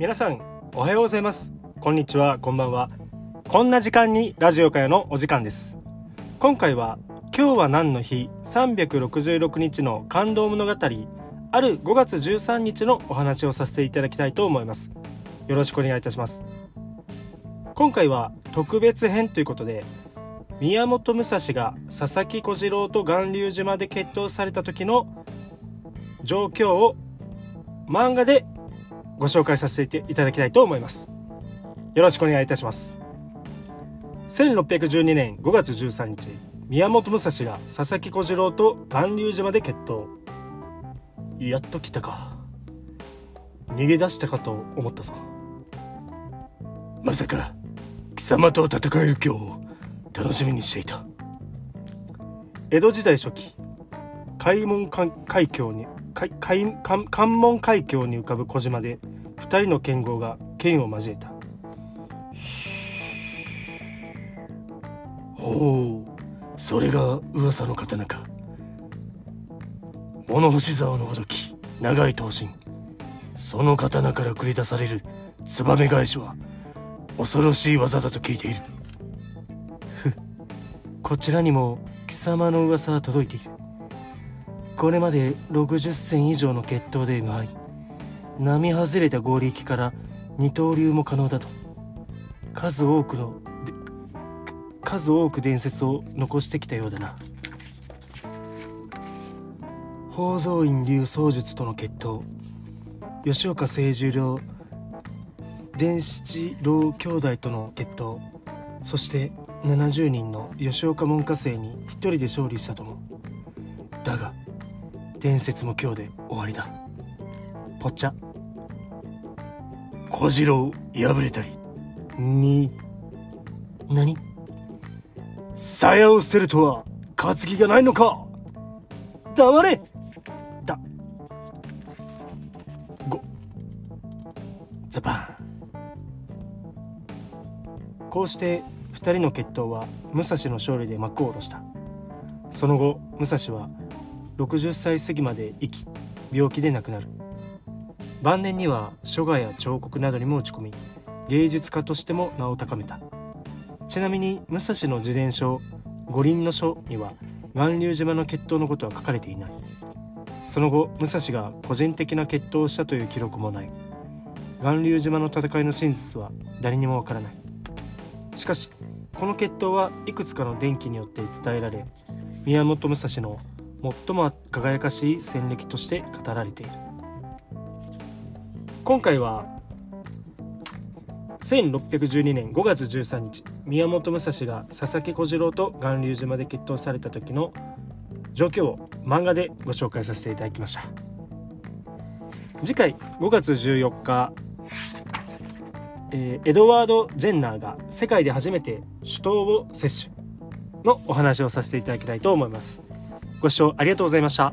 皆さんおはようございます。こんにちはこんばんは。こんな時間にラジオ会のお時間です。今回は今日は何の日？366日の感動物語ある5月13日のお話をさせていただきたいと思います。よろしくお願いいたします。今回は特別編ということで宮本武蔵が佐々木小次郎と巌流島で決闘された時の状況を漫画でご紹介させていただきたいと思います。よろしくお願いいたします。1612年5月13日宮本武蔵が佐々木小次郎と巌流島で決闘。やっと来たか。逃げ出したかと思ったぞ。まさか貴様と戦える今日を楽しみにしていた。江戸時代初期開門海峡に海海関門海峡に浮かぶ小島で2人の剣豪が剣を交えた。ほうそれが噂の刀か。物干し竿のごとき長い刀身。その刀から繰り出されるツバメ返しは恐ろしい技だと聞いている。ふこちらにも貴様の噂は届いている。これまで60戦以上の決闘で無敗。並外れた合力から二刀流も可能だと。数多くの数多く伝説を残してきたようだな。宝蔵院流槍術との決闘。吉岡清十郎伝七郎兄弟との決闘。そして70人の吉岡門下生に一人で勝利したとも。だが伝説も今日で終わりだ。ぽっちゃ。小次郎敗れたり。に何？鞘を捨てるとは担ぎがないのか。黙れ。だ。ご。ザパン。こうして2人の決闘は武蔵の勝利で幕を下ろした。その後武蔵は60歳過ぎまで生き病気で亡くなる晩年には書画や彫刻などにも打ち込み芸術家としても名を高めた。ちなみに武蔵の自伝書五輪の書には巌流島の決闘のことは書かれていない。その後武蔵が個人的な決闘をしたという記録もない。巌流島の戦いの真実は誰にもわからない。しかしこの決闘はいくつかの伝記によって伝えられ宮本武蔵の最も輝かしい戦歴として語られている。今回は1612年5月13日宮本武蔵が佐々木小次郎と巌流島で決闘された時の状況を漫画でご紹介させていただきました。次回5月14日えー、エドワード・ジェンナーが世界で初めて手刀を摂取のお話をさせていただきたいと思います。ご視聴ありがとうございました。